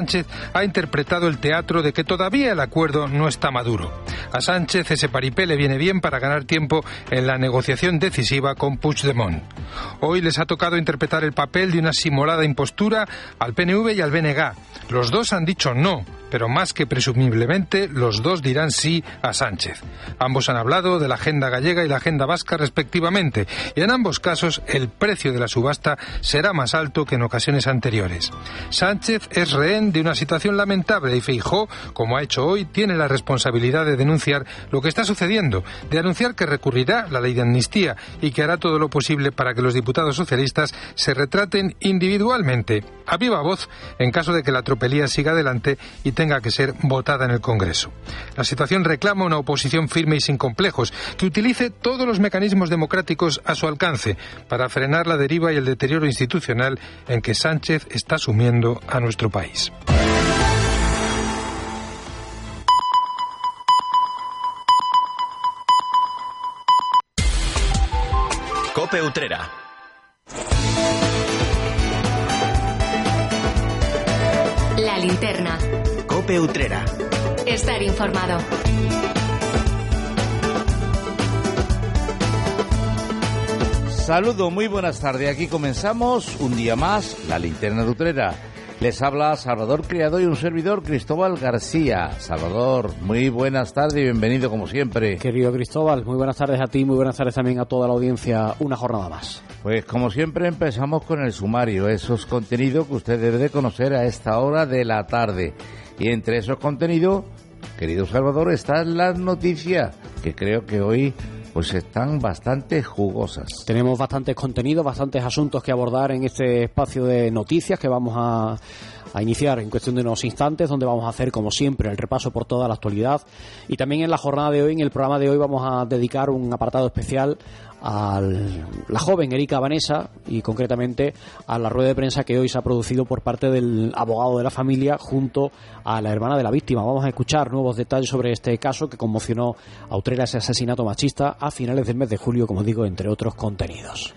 Sánchez ha interpretado el teatro de que todavía el acuerdo no está maduro. A Sánchez ese paripé le viene bien para ganar tiempo en la negociación decisiva con Puigdemont. Hoy les ha tocado interpretar el papel de una simulada impostura al PNV y al BNG. Los dos han dicho no pero más que presumiblemente los dos dirán sí a Sánchez. Ambos han hablado de la agenda gallega y la agenda vasca respectivamente, y en ambos casos el precio de la subasta será más alto que en ocasiones anteriores. Sánchez es rehén de una situación lamentable y Feijó, como ha hecho hoy, tiene la responsabilidad de denunciar lo que está sucediendo, de anunciar que recurrirá la ley de amnistía y que hará todo lo posible para que los diputados socialistas se retraten individualmente, a viva voz, en caso de que la tropelía siga adelante y tenga que ser votada en el Congreso. La situación reclama una oposición firme y sin complejos, que utilice todos los mecanismos democráticos a su alcance para frenar la deriva y el deterioro institucional en que Sánchez está sumiendo a nuestro país. Cope Utrera La linterna. Cope Utrera. Estar informado. Saludo, muy buenas tardes. Aquí comenzamos un día más la linterna de Utrera. Les habla Salvador Criado y un servidor Cristóbal García. Salvador, muy buenas tardes y bienvenido como siempre. Querido Cristóbal, muy buenas tardes a ti, muy buenas tardes también a toda la audiencia. Una jornada más. Pues como siempre empezamos con el sumario, esos contenidos que usted debe de conocer a esta hora de la tarde. Y entre esos contenidos, querido Salvador, están las noticias, que creo que hoy pues están bastante jugosas. Tenemos bastantes contenidos, bastantes asuntos que abordar en este espacio de noticias que vamos a, a, iniciar en cuestión de unos instantes, donde vamos a hacer, como siempre, el repaso por toda la actualidad. Y también en la jornada de hoy, en el programa de hoy, vamos a dedicar un apartado especial a la joven Erika Vanessa y concretamente a la rueda de prensa que hoy se ha producido por parte del abogado de la familia junto a la hermana de la víctima. Vamos a escuchar nuevos detalles sobre este caso que conmocionó a Utrera ese asesinato machista a finales del mes de julio, como digo, entre otros contenidos.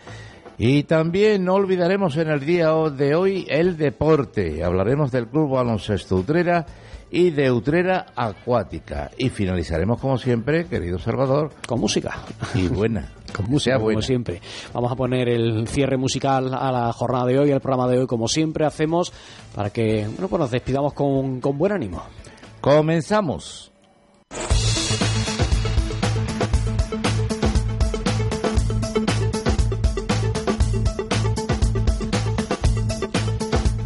Y también no olvidaremos en el día de hoy el deporte. Hablaremos del Club Baloncesto Utrera y de Utrera Acuática. Y finalizaremos, como siempre, querido Salvador, con música. Y buena. con música, como siempre. Vamos a poner el cierre musical a la jornada de hoy, al programa de hoy, como siempre hacemos, para que bueno, pues nos despidamos con, con buen ánimo. Comenzamos.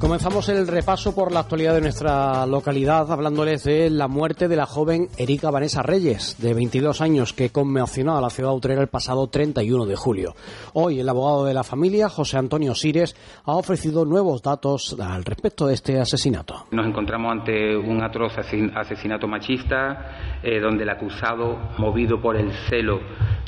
Comenzamos el repaso por la actualidad de nuestra localidad hablándoles de la muerte de la joven Erika Vanessa Reyes, de 22 años, que conmocionó a la ciudad Utrera el pasado 31 de julio. Hoy el abogado de la familia, José Antonio Sires, ha ofrecido nuevos datos al respecto de este asesinato. Nos encontramos ante un atroz asesinato machista, eh, donde el acusado, movido por el celo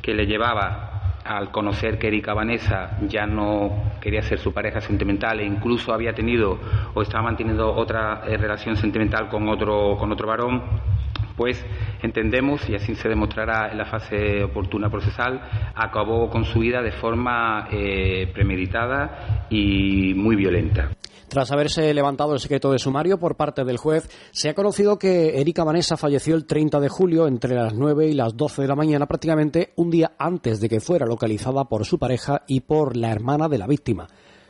que le llevaba al conocer que Erika Vanessa ya no quería ser su pareja sentimental e incluso había tenido o estaba manteniendo otra eh, relación sentimental con otro, con otro varón, pues entendemos, y así se demostrará en la fase oportuna procesal, acabó con su vida de forma eh, premeditada y muy violenta. Tras haberse levantado el secreto de sumario por parte del juez, se ha conocido que Erika Vanessa falleció el 30 de julio entre las 9 y las 12 de la mañana, prácticamente un día antes de que fuera localizada por su pareja y por la hermana de la víctima.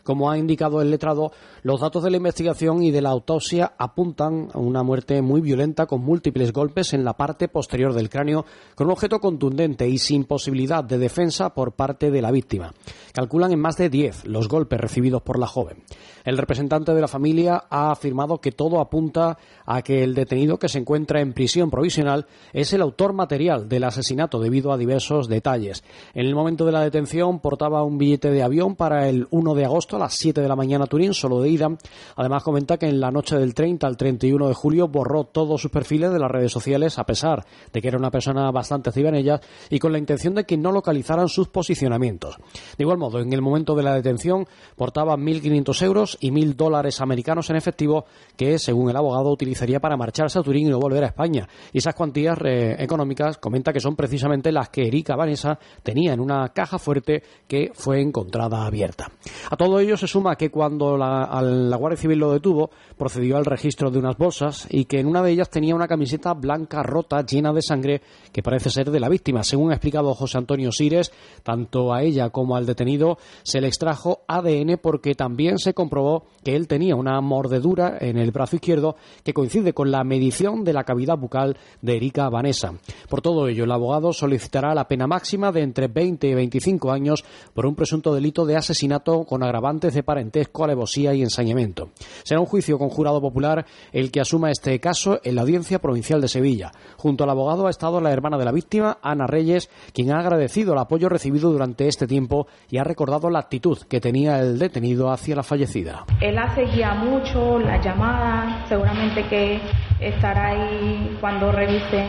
Como ha indicado el letrado, los datos de la investigación y de la autopsia apuntan a una muerte muy violenta con múltiples golpes en la parte posterior del cráneo, con un objeto contundente y sin posibilidad de defensa por parte de la víctima. Calculan en más de 10 los golpes recibidos por la joven. El representante de la familia ha afirmado que todo apunta a que el detenido que se encuentra en prisión provisional es el autor material del asesinato debido a diversos detalles. En el momento de la detención portaba un billete de avión para el 1 de agosto a las 7 de la mañana Turín, solo de ida. Además comenta que en la noche del 30 al 31 de julio borró todos sus perfiles de las redes sociales a pesar de que era una persona bastante activa en ellas y con la intención de que no localizaran sus posicionamientos. De igual modo, en el momento de la detención portaba 1.500 euros y 1.000 dólares americanos en efectivo que, según el abogado, utilizaría para marcharse a Turín y no volver a España. Y esas cuantías eh, económicas comenta que son precisamente las que Erika Vanessa tenía en una caja fuerte que fue encontrada abierta. A todo ello ello se suma que cuando la, la, Guardia Civil lo detuvo, procedió al registro de unas bolsas y que en una de ellas tenía una camiseta blanca rota llena de sangre que parece ser de la víctima. Según ha explicado José Antonio Sires, tanto a ella como al detenido se le extrajo ADN porque también se comprobó que él tenía una mordedura en el brazo izquierdo que coincide con la medición de la cavidad bucal de Erika Vanessa. Por todo ello, el abogado solicitará la pena máxima de entre 20 y 25 años por un presunto delito de asesinato con agravantes de parentesco, alevosía y ensañamiento. Será un juicio con jurado popular el que asuma este caso en la Audiencia Provincial de Sevilla. Junto al abogado ha estado la hermana de la víctima, Ana Reyes, quien ha agradecido el apoyo recibido durante este tiempo y ha recordado la actitud que tenía el detenido hacia la fallecida. Él ha seguido mucho la llamada, seguramente que estará ahí cuando revisen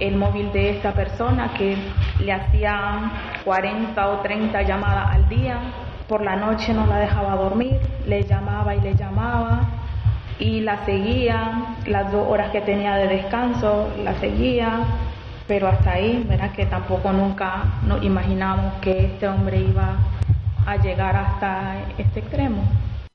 el móvil de esta persona que le hacía 40 o 30 llamadas al día. Por la noche no la dejaba dormir, le llamaba y le llamaba y la seguía, las dos horas que tenía de descanso, la seguía, pero hasta ahí, verás que tampoco nunca nos imaginamos que este hombre iba a llegar hasta este extremo.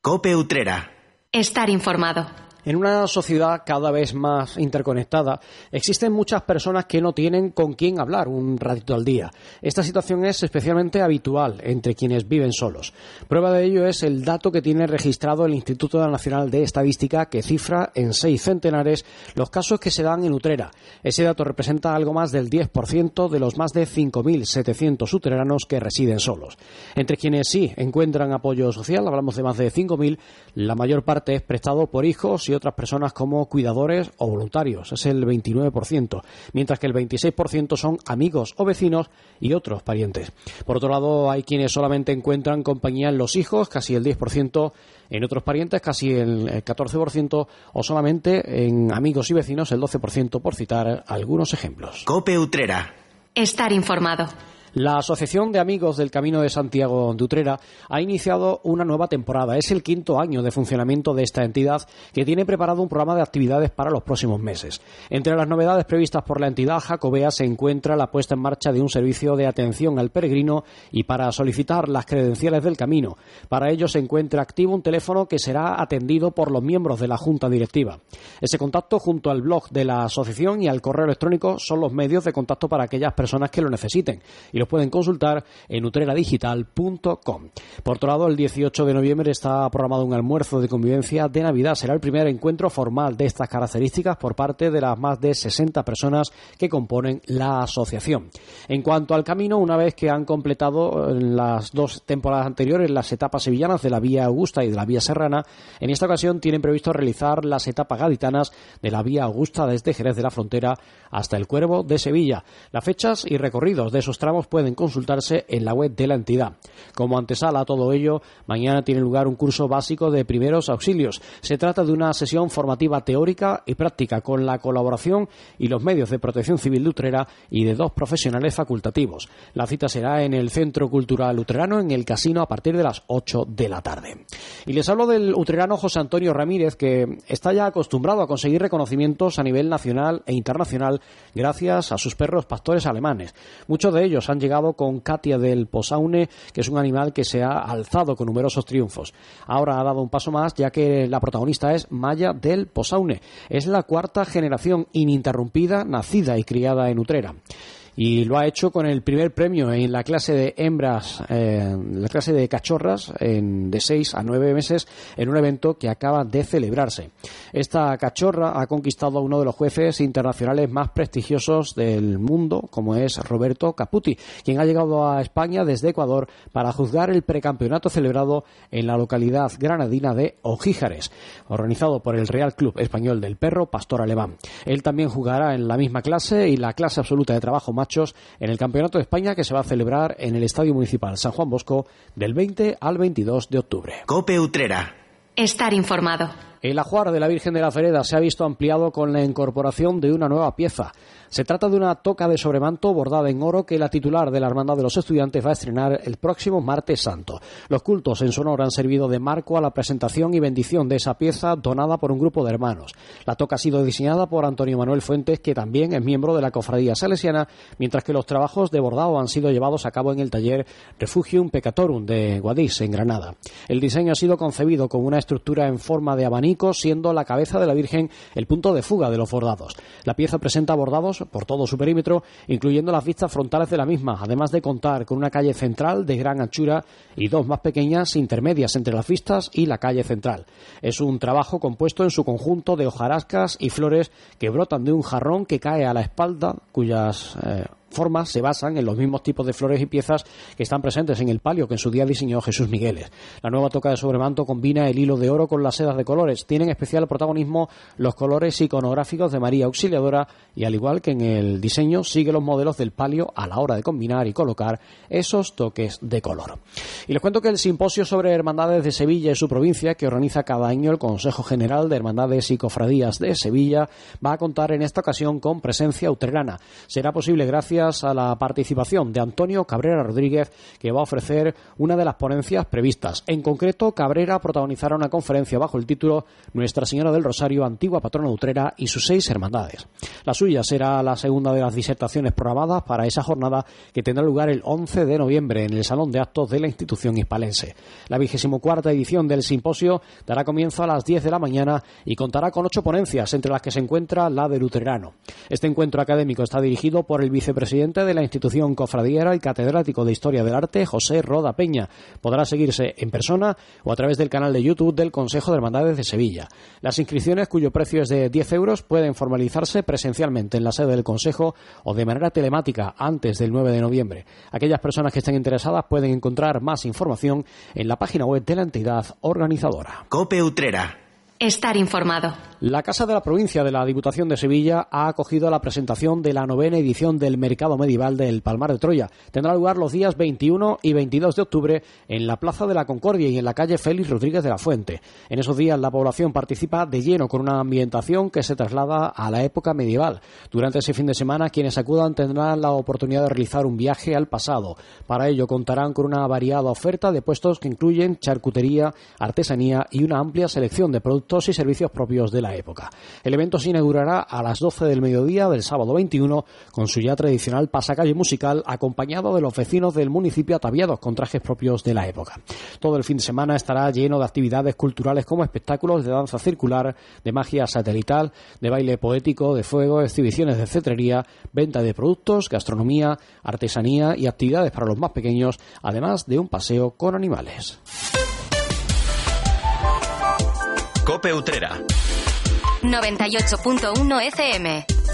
Cope Utrera. Estar informado. En una sociedad cada vez más interconectada, existen muchas personas que no tienen con quién hablar un ratito al día. Esta situación es especialmente habitual entre quienes viven solos. Prueba de ello es el dato que tiene registrado el Instituto Nacional de Estadística, que cifra en seis centenares los casos que se dan en Utrera. Ese dato representa algo más del 10% de los más de 5.700 utreranos que residen solos. Entre quienes sí encuentran apoyo social, hablamos de más de 5.000, la mayor parte es prestado por hijos y otras personas como cuidadores o voluntarios, es el 29%, mientras que el 26% son amigos o vecinos y otros parientes. Por otro lado, hay quienes solamente encuentran compañía en los hijos, casi el 10%, en otros parientes casi el 14% o solamente en amigos y vecinos el 12%, por citar algunos ejemplos. Cope Utrera. Estar informado. La Asociación de Amigos del Camino de Santiago de Utrera ha iniciado una nueva temporada. Es el quinto año de funcionamiento de esta entidad que tiene preparado un programa de actividades para los próximos meses. Entre las novedades previstas por la entidad jacobea se encuentra la puesta en marcha de un servicio de atención al peregrino y para solicitar las credenciales del camino. Para ello se encuentra activo un teléfono que será atendido por los miembros de la Junta Directiva. Ese contacto junto al blog de la asociación y al correo electrónico son los medios de contacto para aquellas personas que lo necesiten pueden consultar en utreradigital.com. Por otro lado, el 18 de noviembre está programado un almuerzo de convivencia de Navidad. Será el primer encuentro formal de estas características por parte de las más de 60 personas que componen la asociación. En cuanto al camino, una vez que han completado eh, las dos temporadas anteriores las etapas sevillanas de la Vía Augusta y de la Vía Serrana, en esta ocasión tienen previsto realizar las etapas gaditanas de la Vía Augusta desde Jerez de la Frontera hasta el Cuervo de Sevilla. Las fechas y recorridos de esos tramos pueden consultarse en la web de la entidad. Como antesala a todo ello, mañana tiene lugar un curso básico de primeros auxilios. Se trata de una sesión formativa teórica y práctica con la colaboración y los medios de protección civil de Utrera y de dos profesionales facultativos. La cita será en el Centro Cultural Utrerano en el Casino a partir de las 8 de la tarde. Y les hablo del utrerano José Antonio Ramírez que está ya acostumbrado a conseguir reconocimientos a nivel nacional e internacional gracias a sus perros pastores alemanes. Muchos de ellos han llegado con Katia del Posaune, que es un animal que se ha alzado con numerosos triunfos. Ahora ha dado un paso más, ya que la protagonista es Maya del Posaune. Es la cuarta generación ininterrumpida, nacida y criada en Utrera y lo ha hecho con el primer premio en la clase de hembras, eh, la clase de cachorras en, de 6 a 9 meses en un evento que acaba de celebrarse. Esta cachorra ha conquistado a uno de los jueces internacionales más prestigiosos del mundo, como es Roberto Caputi, quien ha llegado a España desde Ecuador para juzgar el precampeonato celebrado en la localidad granadina de Ojíjares, organizado por el Real Club Español del Perro Pastor Alemán. Él también jugará en la misma clase y la clase absoluta de trabajo más en el Campeonato de España que se va a celebrar en el Estadio Municipal San Juan Bosco del 20 al 22 de octubre. Cope Utrera. Estar informado. El ajuar de la Virgen de la Fereda se ha visto ampliado con la incorporación de una nueva pieza. Se trata de una toca de sobremanto bordada en oro que la titular de la Hermandad de los Estudiantes va a estrenar el próximo martes santo. Los cultos en su honor han servido de marco a la presentación y bendición de esa pieza donada por un grupo de hermanos. La toca ha sido diseñada por Antonio Manuel Fuentes, que también es miembro de la Cofradía Salesiana, mientras que los trabajos de bordado han sido llevados a cabo en el taller Refugium Peccatorum de Guadix, en Granada. El diseño ha sido concebido con una estructura en forma de abanico siendo la cabeza de la Virgen el punto de fuga de los bordados. La pieza presenta bordados por todo su perímetro, incluyendo las vistas frontales de la misma, además de contar con una calle central de gran anchura y dos más pequeñas intermedias entre las vistas y la calle central. Es un trabajo compuesto en su conjunto de hojarascas y flores que brotan de un jarrón que cae a la espalda, cuyas eh, formas se basan en los mismos tipos de flores y piezas que están presentes en el palio que en su día diseñó Jesús Migueles. La nueva toca de sobremanto combina el hilo de oro con las sedas de colores. Tienen especial protagonismo los colores iconográficos de María Auxiliadora y al igual que en el diseño sigue los modelos del palio a la hora de combinar y colocar esos toques de color. Y les cuento que el simposio sobre hermandades de Sevilla y su provincia que organiza cada año el Consejo General de Hermandades y Cofradías de Sevilla va a contar en esta ocasión con presencia utrerana. Será posible gracias a la participación de Antonio Cabrera Rodríguez, que va a ofrecer una de las ponencias previstas. En concreto, Cabrera protagonizará una conferencia bajo el título Nuestra Señora del Rosario, antigua patrona utrera y sus seis hermandades. La suya será la segunda de las disertaciones programadas para esa jornada que tendrá lugar el 11 de noviembre en el Salón de Actos de la institución hispalense. La vigésimo cuarta edición del simposio dará comienzo a las 10 de la mañana y contará con ocho ponencias, entre las que se encuentra la del luterano. Este encuentro académico está dirigido por el vicepresidente presidente de la institución cofradiera y catedrático de Historia del Arte, José Roda Peña. Podrá seguirse en persona o a través del canal de YouTube del Consejo de Hermandades de Sevilla. Las inscripciones, cuyo precio es de 10 euros, pueden formalizarse presencialmente en la sede del Consejo o de manera telemática antes del 9 de noviembre. Aquellas personas que estén interesadas pueden encontrar más información en la página web de la entidad organizadora. Cope Utrera. Estar informado. La Casa de la Provincia de la Diputación de Sevilla ha acogido la presentación de la novena edición del Mercado Medieval del Palmar de Troya. Tendrá lugar los días 21 y 22 de octubre en la Plaza de la Concordia y en la calle Félix Rodríguez de la Fuente. En esos días la población participa de lleno con una ambientación que se traslada a la época medieval. Durante ese fin de semana quienes acudan tendrán la oportunidad de realizar un viaje al pasado. Para ello contarán con una variada oferta de puestos que incluyen charcutería, artesanía y una amplia selección de productos y servicios propios de la época. El evento se inaugurará a las 12 del mediodía del sábado 21 con su ya tradicional pasacalle musical acompañado de los vecinos del municipio ataviados con trajes propios de la época. Todo el fin de semana estará lleno de actividades culturales como espectáculos de danza circular, de magia satelital, de baile poético, de fuego, exhibiciones de cetrería, venta de productos, gastronomía, artesanía y actividades para los más pequeños, además de un paseo con animales. Cope Utrera. 98.1 FM.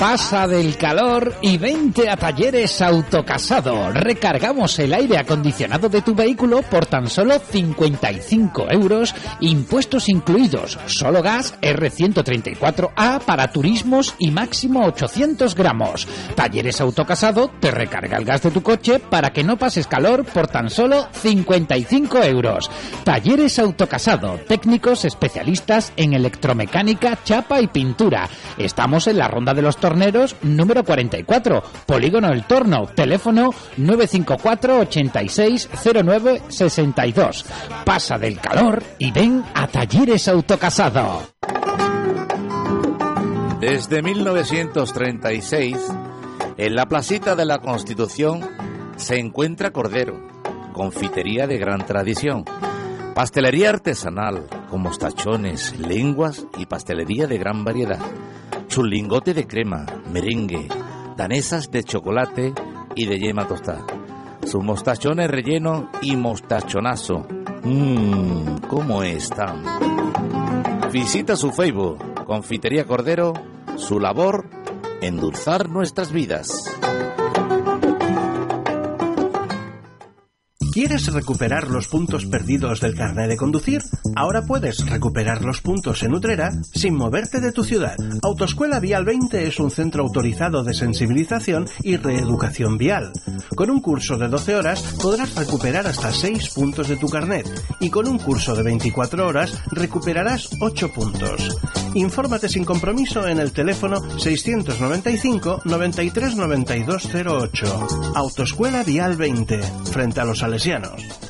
Pasa del calor y vente a Talleres Autocasado. Recargamos el aire acondicionado de tu vehículo por tan solo 55 euros, impuestos incluidos, solo gas R134A para turismos y máximo 800 gramos. Talleres Autocasado te recarga el gas de tu coche para que no pases calor por tan solo 55 euros. Talleres Autocasado, técnicos especialistas en electromecánica, chapa y pintura. Estamos en la Ronda de los Torneros número 44, Polígono El Torno, teléfono 954 8609 62. Pasa del calor y ven a Talleres Autocasado. Desde 1936, en la placita de la Constitución se encuentra Cordero, confitería de gran tradición, pastelería artesanal con mostachones, lenguas y pastelería de gran variedad, su lingote de crema, merengue, danesas de chocolate y de yema tostada, sus mostachones relleno y mostachonazo. Mmm, ¿cómo están? Visita su Facebook, Confitería Cordero, su labor, endulzar nuestras vidas. ¿Quieres recuperar los puntos perdidos del carnet de conducir? Ahora puedes recuperar los puntos en Utrera sin moverte de tu ciudad. Autoescuela Vial 20 es un centro autorizado de sensibilización y reeducación vial. Con un curso de 12 horas podrás recuperar hasta 6 puntos de tu carnet y con un curso de 24 horas recuperarás 8 puntos. Infórmate sin compromiso en el teléfono 695 93 92 08. Autoescuela Vial 20, frente a los salesianos.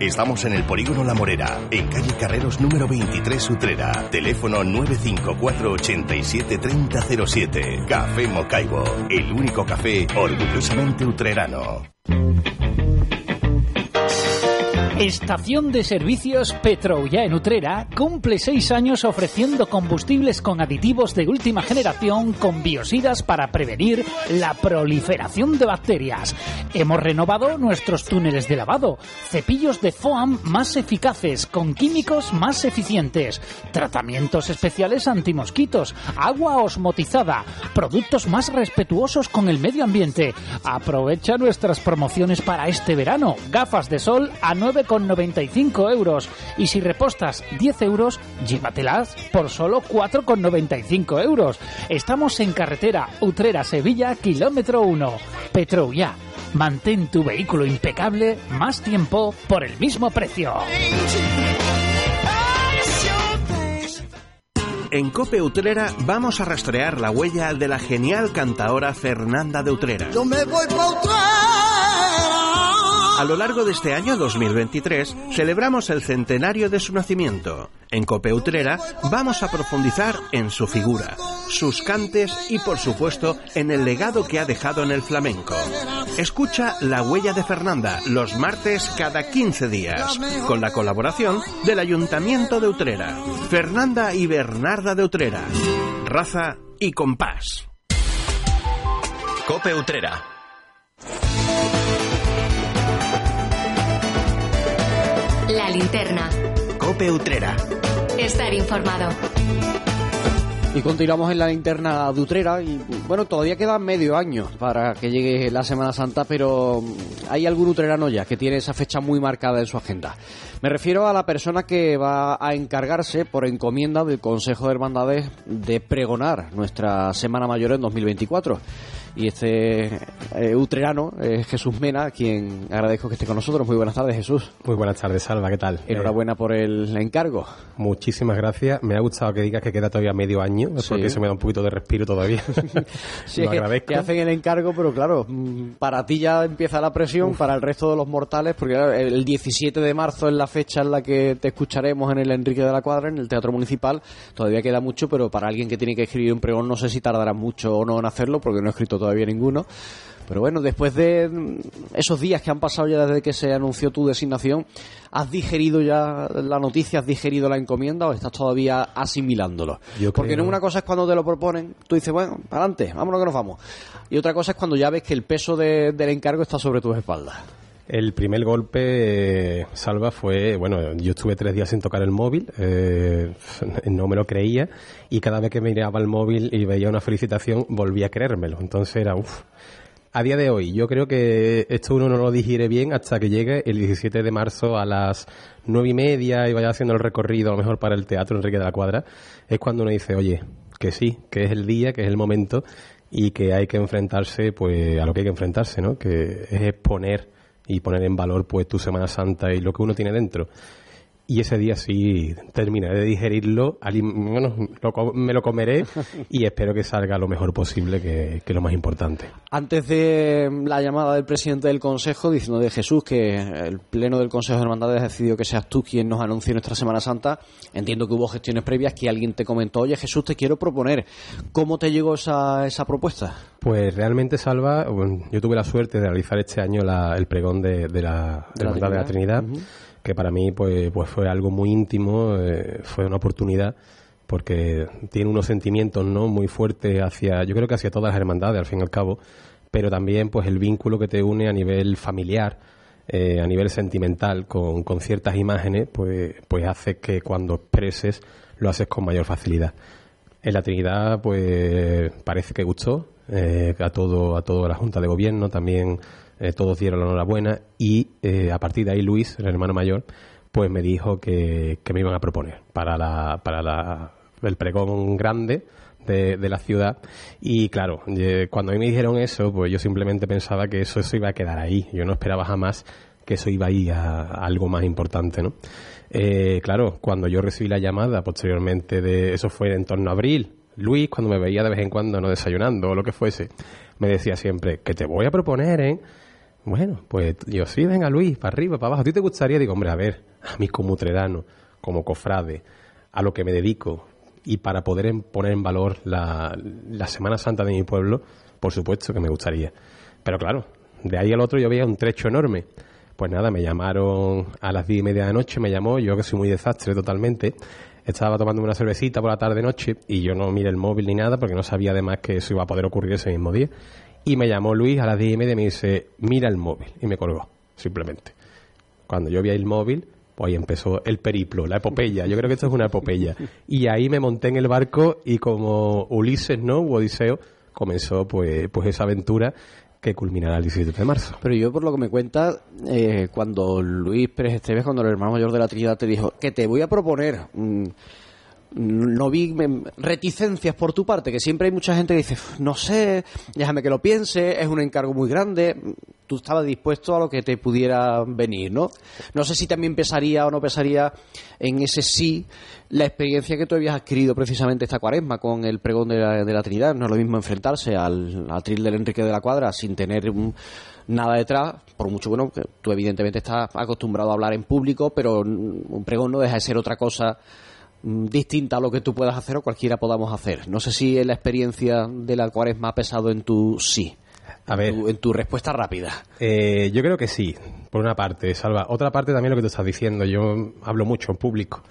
Estamos en el Polígono La Morera, en calle Carreros número 23 Utrera. Teléfono 954 87 3007. Café Mocaibo, el único café orgullosamente utrerano. Estación de Servicios Petroulla en Utrera cumple seis años ofreciendo combustibles con aditivos de última generación con biosidas para prevenir la proliferación de bacterias. Hemos renovado nuestros túneles de lavado, cepillos de foam más eficaces con químicos más eficientes, tratamientos especiales antimosquitos, agua osmotizada, productos más respetuosos con el medio ambiente. Aprovecha nuestras promociones para este verano. Gafas de sol a 9,95 euros. Y si repostas 10 euros, llévatelas por solo 4,95 euros. Estamos en carretera Utrera-Sevilla, kilómetro 1. Petroulla. Mantén tu vehículo impecable más tiempo por el mismo precio. En Cope Utrera vamos a rastrear la huella de la genial cantadora Fernanda de Utrera. Yo me voy pa' Utrera. A lo largo de este año 2023 celebramos el centenario de su nacimiento. En Cope Utrera vamos a profundizar en su figura, sus cantes y por supuesto en el legado que ha dejado en el flamenco. Escucha La huella de Fernanda los martes cada 15 días con la colaboración del Ayuntamiento de Utrera. Fernanda y Bernarda de Utrera. Raza y compás. Cope Utrera. La linterna. Cope Utrera. Estar informado. Y continuamos en la linterna de Utrera y bueno, todavía queda medio año para que llegue la Semana Santa, pero hay algún utrerano ya que tiene esa fecha muy marcada en su agenda. Me refiero a la persona que va a encargarse por encomienda del Consejo de Hermandades de pregonar nuestra Semana Mayor en 2024. Y este eh, utrerano es Jesús Mena, a quien agradezco que esté con nosotros. Muy buenas tardes, Jesús. Muy buenas tardes, Salva, ¿qué tal? Enhorabuena por el encargo. Muchísimas gracias. Me ha gustado que digas que queda todavía medio año, Sí. porque se me da un poquito de respiro todavía. Sí, Lo es que, agradezco. que hacen el encargo, pero claro, mm, para ti ya empieza la presión, para el resto de los mortales, porque claro, el 17 de marzo es la fecha en la que te escucharemos en el Enrique de la Cuadra, en el Teatro Municipal. Todavía queda mucho, pero para alguien que tiene que escribir un pregón no sé si tardará mucho o no en hacerlo, porque no he escrito todavía ninguno. Pero bueno, después de esos días que han pasado ya desde que se anunció tu designación, ¿has digerido ya la noticia, has digerido la encomienda o estás todavía asimilándolo? Yo Porque creo- no una cosa es cuando te lo proponen, tú dices, bueno, adelante, vámonos que nos vamos. Y otra cosa es cuando ya ves que el peso de- del encargo está sobre tus espaldas. El primer golpe, eh, Salva, fue, bueno, yo estuve tres días sin tocar el móvil, eh, no me lo creía, y cada vez que miraba el móvil y veía una felicitación, volvía a creérmelo. Entonces era, uff. A día de hoy, yo creo que esto uno no lo digiere bien hasta que llegue el 17 de marzo a las nueve y media y vaya haciendo el recorrido, a lo mejor para el Teatro Enrique de la Cuadra, es cuando uno dice, oye, que sí, que es el día, que es el momento y que hay que enfrentarse pues a lo que hay que enfrentarse, ¿no? Que es exponer y poner en valor pues tu Semana Santa y lo que uno tiene dentro. Y ese día sí terminaré de digerirlo, bueno, me lo comeré y espero que salga lo mejor posible, que, que, lo más importante. Antes de la llamada del presidente del Consejo diciendo de Jesús que el Pleno del Consejo de Hermandades ha decidido que seas tú quien nos anuncie nuestra Semana Santa, entiendo que hubo gestiones previas que alguien te comentó, oye Jesús, te quiero proponer. ¿Cómo te llegó esa, esa propuesta? Pues realmente, Salva, yo tuve la suerte de realizar este año el pregón de, la, de, de la Trinidad que para mí pues, pues fue algo muy íntimo, eh, fue una oportunidad porque tiene unos sentimientos no muy fuertes hacia, yo creo que hacia todas las hermandades al fin y al cabo, pero también pues el vínculo que te une a nivel familiar, eh, a nivel sentimental con, con, ciertas imágenes, pues, pues hace que cuando expreses lo haces con mayor facilidad. En la Trinidad, pues parece que gustó eh, a todo a toda la Junta de Gobierno, también eh, todos dieron la enhorabuena y eh, a partir de ahí Luis, el hermano mayor, pues me dijo que, me iban a proponer para la, para la, el pregón grande de, la ciudad y claro, cuando a mí me dijeron eso, pues yo simplemente pensaba que eso, eso iba a quedar ahí, yo no esperaba jamás que eso iba a ir a, algo más importante, ¿no? Eh, claro, cuando yo recibí la llamada posteriormente de eso fue en torno a abril, Luis, cuando me veía de vez en cuando no desayunando o lo que fuese, me decía siempre que te voy a proponer, ¿eh? Bueno, pues yo sí, venga Luis, para arriba, para abajo. ¿A ti te gustaría? Digo, hombre, a ver, a mí como trerano, como cofrade, a lo que me dedico y para poder poner en valor la, la Semana Santa de mi pueblo, por supuesto que me gustaría. Pero claro, de ahí al otro yo veía un trecho enorme. Pues nada, me llamaron a las diez y media de la noche, me llamó, yo que soy muy desastre totalmente, estaba tomando una cervecita por la tarde-noche y yo no miré el móvil ni nada porque no sabía además que eso iba a poder ocurrir ese mismo día. Y me llamó Luis a las 10 y media y me dice, mira el móvil. Y me colgó, simplemente. Cuando yo vi el móvil, pues ahí empezó el periplo, la epopeya. Yo creo que esto es una epopeya. Y ahí me monté en el barco y como Ulises, ¿no? O Odiseo, comenzó pues, pues esa aventura que culminará el 17 de marzo. Pero yo, por lo que me cuenta, eh, cuando Luis Pérez Esteves, cuando el hermano mayor de la Trinidad te dijo que te voy a proponer... Mm, no vi reticencias por tu parte, que siempre hay mucha gente que dice, no sé, déjame que lo piense, es un encargo muy grande. Tú estabas dispuesto a lo que te pudiera venir, ¿no? No sé si también pesaría o no pesaría en ese sí la experiencia que tú habías adquirido precisamente esta cuaresma con el pregón de la, Trinidad. No es lo mismo enfrentarse al, al tril del Enrique de la Cuadra sin tener nada detrás, por mucho bueno, que tú evidentemente estás acostumbrado a hablar en público, pero un pregón no deja de ser otra cosa distinta a lo que tú puedas hacer o cualquiera podamos hacer. No sé si la experiencia de la cuaresma ha pesado en tu sí. A ver, en tu, respuesta rápida. Eh, yo creo que sí, por una parte, Salva. Otra parte también lo que tú estás diciendo. Yo hablo mucho en público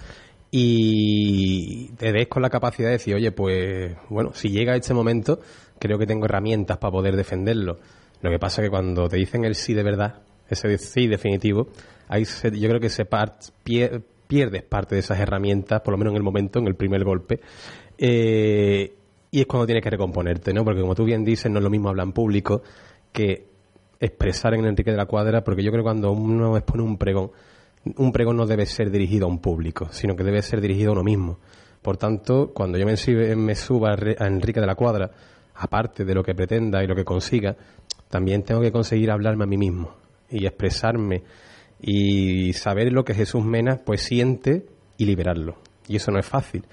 y te des con la capacidad de decir, oye, pues bueno, si llega este momento, creo que tengo herramientas para poder defenderlo. Lo que pasa es que cuando te dicen el sí de verdad, ese sí definitivo, ahí yo creo que se part, pierdes parte de esas herramientas, por lo menos en el momento, en el primer golpe. Eh, y es cuando tienes que recomponerte, ¿no? Porque como tú bien dices, no es lo mismo hablar en público que expresar en Enrique de la Cuadra, porque yo creo que cuando uno expone un pregón, un pregón no debe ser dirigido a un público, sino que debe ser dirigido a uno mismo. Por tanto, cuando yo me, me suba a Enrique de la Cuadra, aparte de lo que pretenda y lo que consiga, también tengo que conseguir hablarme a mí mismo y expresarme y saber lo que Jesús Mena pues siente y liberarlo. Y eso no es fácil.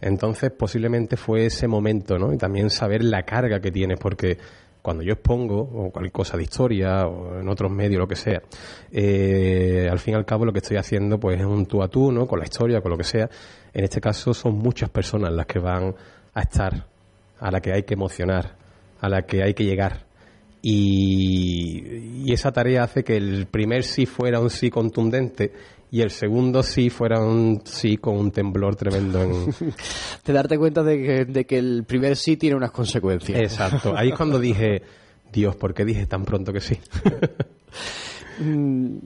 Entonces posiblemente fue ese momento, ¿no? Y también saber la carga que tienes, porque cuando yo expongo, o cualquier cosa de historia, o en otros medios, lo que sea, eh, al fin y al cabo lo que estoy haciendo pues es un tú a tú, ¿no? Con la historia, con lo que sea. En este caso son muchas personas las que van a estar, a la que hay que emocionar, a la que hay que llegar. Y, esa tarea hace que el primer sí fuera un sí contundente y el segundo sí fuera un sí con un temblor tremendo. En... Te darte cuenta de que, el primer sí tiene unas consecuencias. Exacto. Ahí es cuando dije, Dios, ¿por qué dije tan pronto que sí? Mm,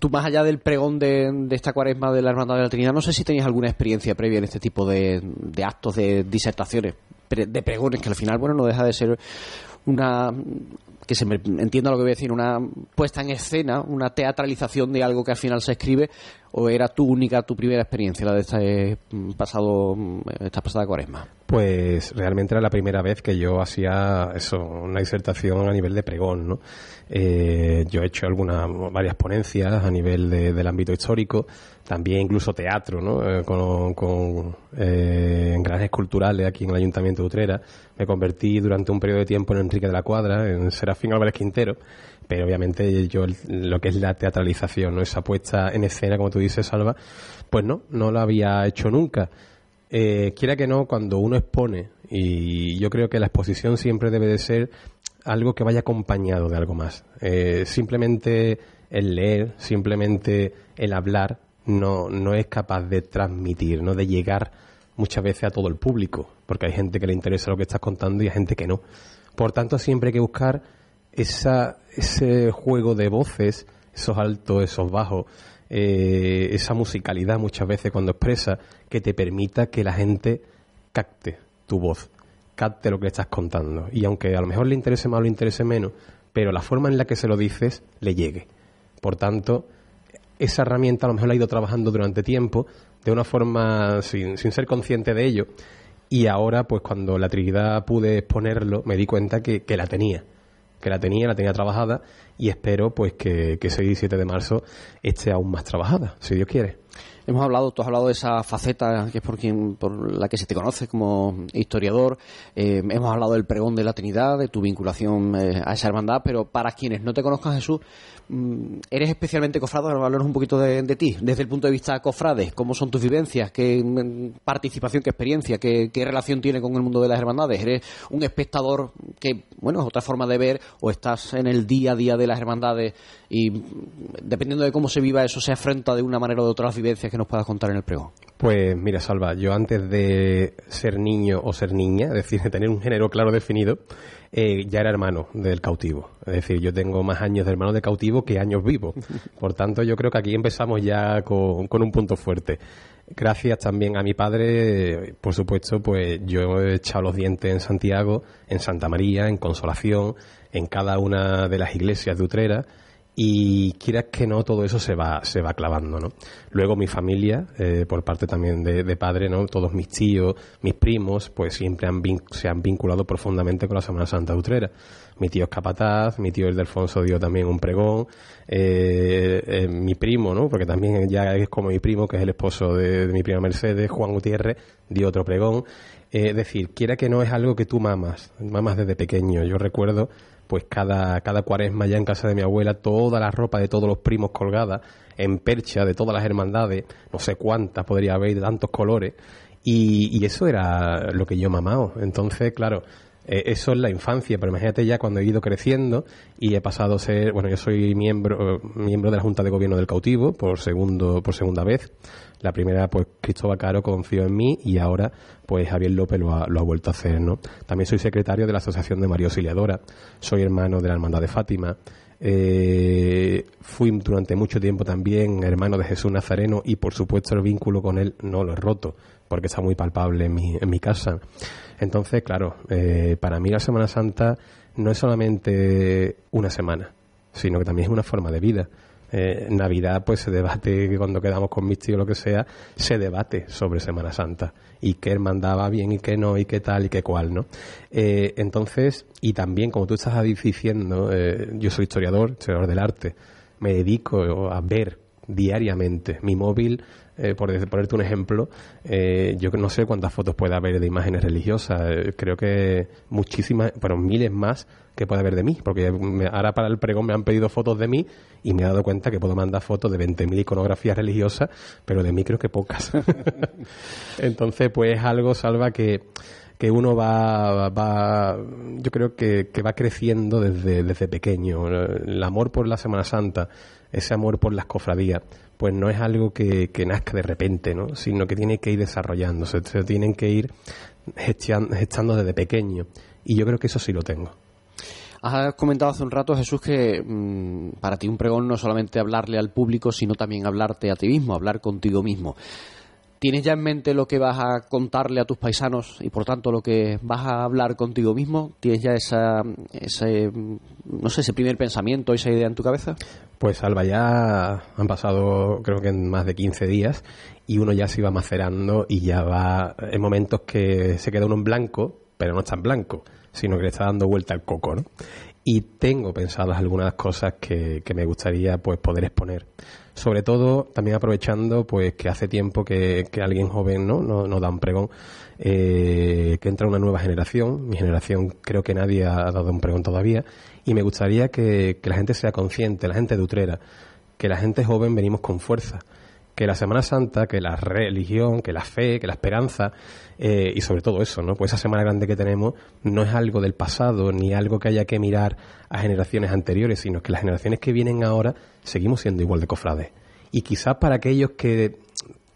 tú más allá del pregón de, esta cuaresma de la Hermandad de la Trinidad, no sé si tenías alguna experiencia previa en este tipo de, de actos, de disertaciones, de pregones, que al final, bueno, no deja de ser una que se me entiendo lo que voy a decir, una puesta en escena, una teatralización de algo que al final se escribe, o era tu única, tu primera experiencia, la de este pasado, esta pasada cuaresma? pues realmente era la primera vez que yo hacía eso, una disertación a nivel de pregón, ¿no? Eh, yo he hecho algunas, varias ponencias a nivel del ámbito histórico, también incluso teatro, ¿no? Eh, con, con eh, culturales aquí en el Ayuntamiento de Utrera. Me convertí durante un periodo de tiempo en Enrique de la Cuadra, en Serafín Álvarez Quintero, pero obviamente yo lo que es la teatralización, ¿no? Esa puesta en escena, como tú dices, Salva, pues no, no lo había hecho nunca. Eh, quiera que no, cuando uno expone, y yo creo que la exposición siempre debe de ser algo que vaya acompañado de algo más. Eh, simplemente el leer, simplemente el hablar, no, no es capaz de transmitir, no de llegar muchas veces a todo el público, porque hay gente que le interesa lo que estás contando y hay gente que no. Por tanto, siempre hay que buscar esa, ese juego de voces, esos altos, esos bajos, eh, esa musicalidad muchas veces cuando expresa que te permita que la gente capte tu voz, capte lo que le estás contando. Y aunque a lo mejor le interese más o le interese menos, pero la forma en la que se lo dices le llegue. Por tanto, esa herramienta a lo mejor la he ido trabajando durante tiempo, de una forma sin, sin ser consciente de ello. Y ahora, pues cuando la Trinidad pude exponerlo, me di cuenta que, que la tenía que la tenía, la tenía trabajada y espero pues que, que 6 y 7 de marzo esté aún más trabajada, si Dios quiere. Hemos hablado, tú has hablado de esa faceta que es por quien, por la que se te conoce como historiador. Eh, hemos hablado del pregón de la Trinidad, de tu vinculación eh, a esa hermandad, pero para quienes no te conozcan, Jesús, eres especialmente cofrado. Hablarnos un poquito de, ti, desde el punto de vista cofrade. ¿Cómo son tus vivencias? ¿Qué mm, participación, qué experiencia, qué, qué relación tiene con el mundo de las hermandades? ¿Eres un espectador que, bueno, es otra forma de ver o estás en el día a día de las hermandades y mm, dependiendo de cómo se viva eso, se afronta de una manera o de otra las vivencias que nos puedas contar en el pregón? Pues mira, Salva, yo antes de ser niño o ser niña, es decir, de tener un género claro definido, eh, ya era hermano del cautivo. Es decir, yo tengo más años de hermano de cautivo que años vivo. Por tanto, yo creo que aquí empezamos ya con, con un punto fuerte. Gracias también a mi padre, por supuesto, pues yo he echado los dientes en Santiago, en Santa María, en Consolación, en cada una de las iglesias de Utrera y quieras que no, todo eso se va, se va clavando, ¿no? Luego mi familia, eh, por parte también de, padre, ¿no? Todos mis tíos, mis primos, pues siempre han se han vinculado profundamente con la Semana Santa de Utrera. Mi tío es capataz, mi tío Ildefonso dio también un pregón, eh, eh, mi primo, ¿no? Porque también ya es como mi primo, que es el esposo de, de mi prima Mercedes, Juan Gutiérrez, dio otro pregón. es decir, quiera que no es algo que tú mamas, mamas desde pequeño. Yo recuerdo pues cada, cada cuaresma ya en casa de mi abuela, toda la ropa de todos los primos colgada, en percha de todas las hermandades, no sé cuántas podría haber, de tantos colores, y, y eso era lo que yo mamado. Entonces, claro, eh, eso es la infancia, pero imagínate ya cuando he ido creciendo y he pasado a ser, bueno, yo soy miembro, miembro de la Junta de Gobierno del Cautivo por segundo, por segunda vez. La primera, pues Cristóbal Caro confió en mí y ahora, pues Javier López lo ha, lo ha vuelto a hacer, ¿no? También soy secretario de la Asociación de María Auxiliadora, soy hermano de la Hermandad de Fátima, eh, fui durante mucho tiempo también hermano de Jesús Nazareno y por supuesto el vínculo con él no lo he roto porque está muy palpable en mi, en mi casa. Entonces, claro, eh, para mí la Semana Santa no es solamente una semana, sino que también es una forma de vida. Eh, Navidad, pues se debate, cuando quedamos con mis tíos o lo que sea, se debate sobre Semana Santa y qué hermandaba bien y qué no y qué tal y qué cual, ¿no? Eh, entonces, y también, como tú estás diciendo, yo soy historiador, historiador del arte, me dedico a ver diariamente mi móvil eh, por ponerte un ejemplo, eh, yo no sé cuántas fotos puede haber de imágenes religiosas, eh, creo que muchísimas, pero miles más que puede haber de mí, porque ahora para el pregón me han pedido fotos de mí y me he dado cuenta que puedo mandar fotos de 20.000 iconografías religiosas, pero de mí creo que pocas. Entonces, pues es algo, Salva, que que uno va, va yo creo que, que, va creciendo desde, desde pequeño. El amor por la Semana Santa, ese amor por las cofradías, pues no es algo que, nazca de repente, ¿no? sino que tiene que ir desarrollándose, se tienen que ir gestando desde pequeño. Y yo creo que eso sí lo tengo. Has comentado hace un rato, Jesús, que mm, para ti un pregón no solamente hablarle al público, sino también hablarte a ti mismo, hablar contigo mismo. ¿Tienes ya en mente lo que vas a contarle a tus paisanos y por tanto lo que vas a hablar contigo mismo? ¿Tienes ya esa, ese, no sé, ese primer pensamiento, esa idea en tu cabeza? Pues Alba, ya han pasado creo que más de 15 días y uno ya se iba macerando y ya va en momentos que se queda uno en blanco, pero no está en blanco, sino que le está dando vuelta al coco, ¿no? Y tengo pensadas algunas cosas que, que me gustaría pues poder exponer sobre todo también aprovechando pues que hace tiempo que, alguien joven no nos da un pregón eh, que entra una nueva generación. Mi generación creo que nadie ha dado un pregón todavía. Y me gustaría que, que la gente sea consciente la gente de Utrera que la gente joven venimos con fuerza que la Semana Santa, que la religión, que la fe, que la esperanza eh, y sobre todo eso, ¿no? Pues esa Semana Grande que tenemos no es algo del pasado ni algo que haya que mirar a generaciones anteriores, sino que las generaciones que vienen ahora seguimos siendo igual de cofrades. Y quizás para aquellos que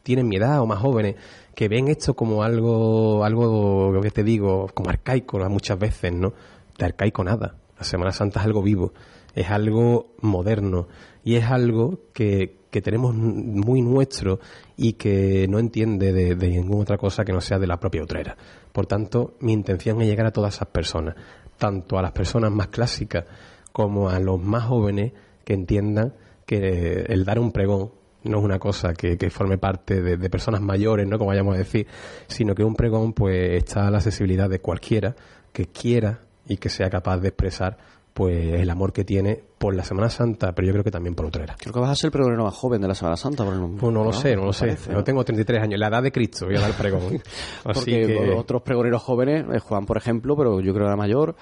tienen mi edad o más jóvenes, que ven esto como algo, algo que te digo, como arcaico muchas veces, ¿no? De arcaico nada. La Semana Santa es algo vivo, es algo moderno y es algo que, que tenemos muy nuestro y que no entiende de, ninguna otra cosa que no sea de la propia Utrera. Por tanto, mi intención es llegar a todas esas personas, tanto a las personas más clásicas como a los más jóvenes que entiendan que el dar un pregón no es una cosa que, forme parte de, de, personas mayores, ¿no? Como vayamos a decir, sino que un pregón pues está a la accesibilidad de cualquiera que quiera y que sea capaz de expresar pues el amor que tiene por la Semana Santa, pero yo creo que también por Utrera. Creo que vas a ser el pregonero más joven de la Semana Santa. Por pues no, lo sé, no lo sé. Yo tengo 33 años, la edad de Cristo voy a dar el pregón. Porque otros pregoneros jóvenes, eh, Juan por ejemplo, pero yo creo que era mayor,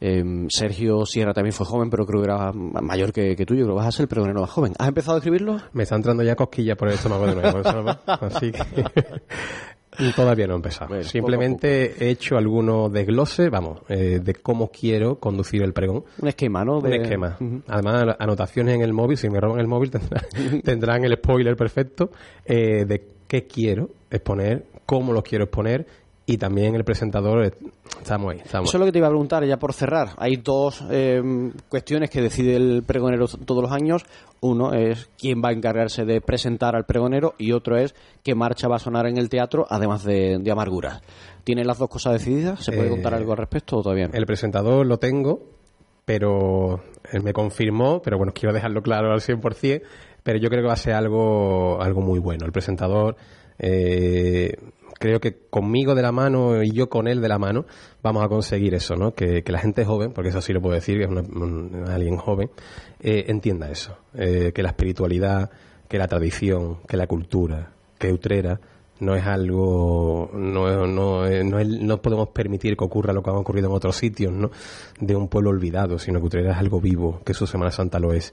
eh, Sergio Sierra también fue joven, pero creo que era mayor que, que tú. Yo creo que vas a ser el pregonero más joven. ¿Has empezado a escribirlo? Me está entrando ya cosquillas por el estómago de nuevo. así que Todavía no he empezado. Simplemente he hecho algunos desgloses, vamos, eh, de cómo quiero conducir el pregón. Un esquema, ¿no? Un esquema. Además, anotaciones en el móvil, si me roban el móvil tendrán, el spoiler perfecto eh, de qué quiero exponer, cómo lo quiero exponer y también el presentador eh, estamos ahí. Eso es lo que te iba a preguntar ya por cerrar. Hay dos eh, cuestiones que decide el pregonero todos los años. Uno es quién va a encargarse de presentar al pregonero y otro es qué marcha va a sonar en el teatro, además de, de Amargura. ¿Tienen las dos cosas decididas? ¿Se puede contar eh, algo al respecto o todavía El presentador lo tengo, pero él me confirmó, pero bueno, quiero dejarlo claro al 100%, pero yo creo que va a ser algo, algo muy bueno. El presentador... Eh, creo que conmigo de la mano y yo con él de la mano vamos a conseguir eso, ¿no? Que, la gente joven, porque eso sí lo puedo decir, que es alguien joven, eh, entienda eso. Eh, que la espiritualidad, que la tradición, que la cultura, que Utrera no es algo, no, no, no, no, podemos permitir que ocurra lo que ha ocurrido en otros sitios, ¿no? De un pueblo olvidado, sino que Utrera es algo vivo, que su Semana Santa lo es,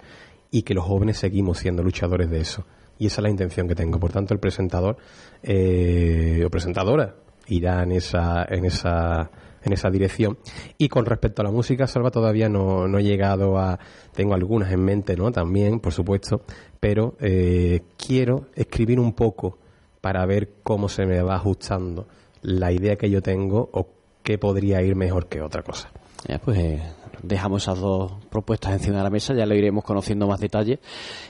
y que los jóvenes seguimos siendo luchadores de eso y esa es la intención que tengo. Por tanto, el presentador eh, o presentadora irá en esa, en esa en esa dirección. Y con respecto a la música, Salva, todavía no, no he llegado a... Tengo algunas en mente, ¿no? También, por supuesto, pero eh, quiero escribir un poco para ver cómo se me va ajustando la idea que yo tengo o qué podría ir mejor que otra cosa. Ya, pues eh, dejamos esas dos propuestas encima de la mesa, ya lo iremos conociendo más detalles.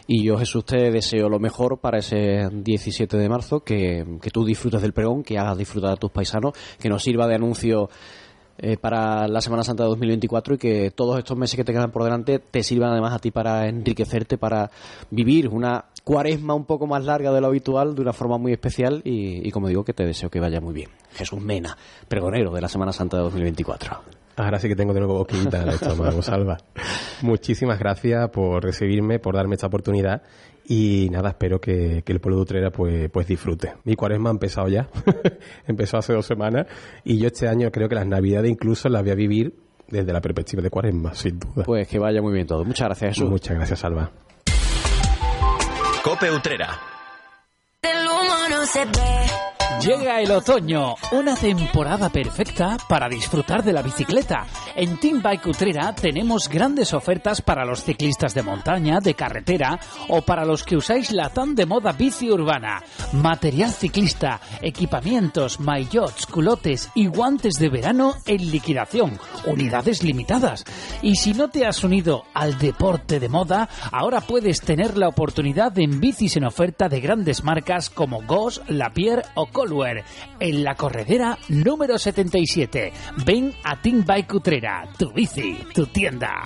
Y yo, Jesús, te deseo lo mejor para ese 17 de marzo, que, tú disfrutes del pregón, que hagas disfrutar a tus paisanos, que nos sirva de anuncio eh, para la Semana Santa de 2024 y que todos estos meses que te quedan por delante te sirvan además a ti para enriquecerte, para vivir una cuaresma un poco más larga de lo habitual, de una forma muy especial y, y como digo, que te deseo que vaya muy bien. Jesús Mena, pregonero de la Semana Santa de 2024. Ahora sí que tengo de nuevo boquita en el estómago, Salva. Muchísimas gracias por recibirme, por darme esta oportunidad y nada, espero que, el pueblo de Utrera pues, pues disfrute. Mi cuaresma ha empezado ya, empezó hace dos semanas y yo este año creo que las navidades incluso las voy a vivir desde la perspectiva de cuaresma, sin duda. Pues que vaya muy bien todo. Muchas gracias, Jesús. Muchas gracias, Salva. Cope Utrera. Llega el otoño, una temporada perfecta para disfrutar de la bicicleta En Team Bike Utrera tenemos grandes ofertas para los ciclistas de montaña, de carretera o para los que usáis la tan de moda bici urbana. Material ciclista, equipamientos, maillots, culotes y guantes de verano en liquidación. Unidades limitadas. Y si no te has unido al deporte de moda, ahora puedes tener la oportunidad en bicis en oferta de grandes marcas como Goss, Lapierre o Colware. En la corredera número 77. Ven a Team Bike Utrera, tu bici, tu tienda.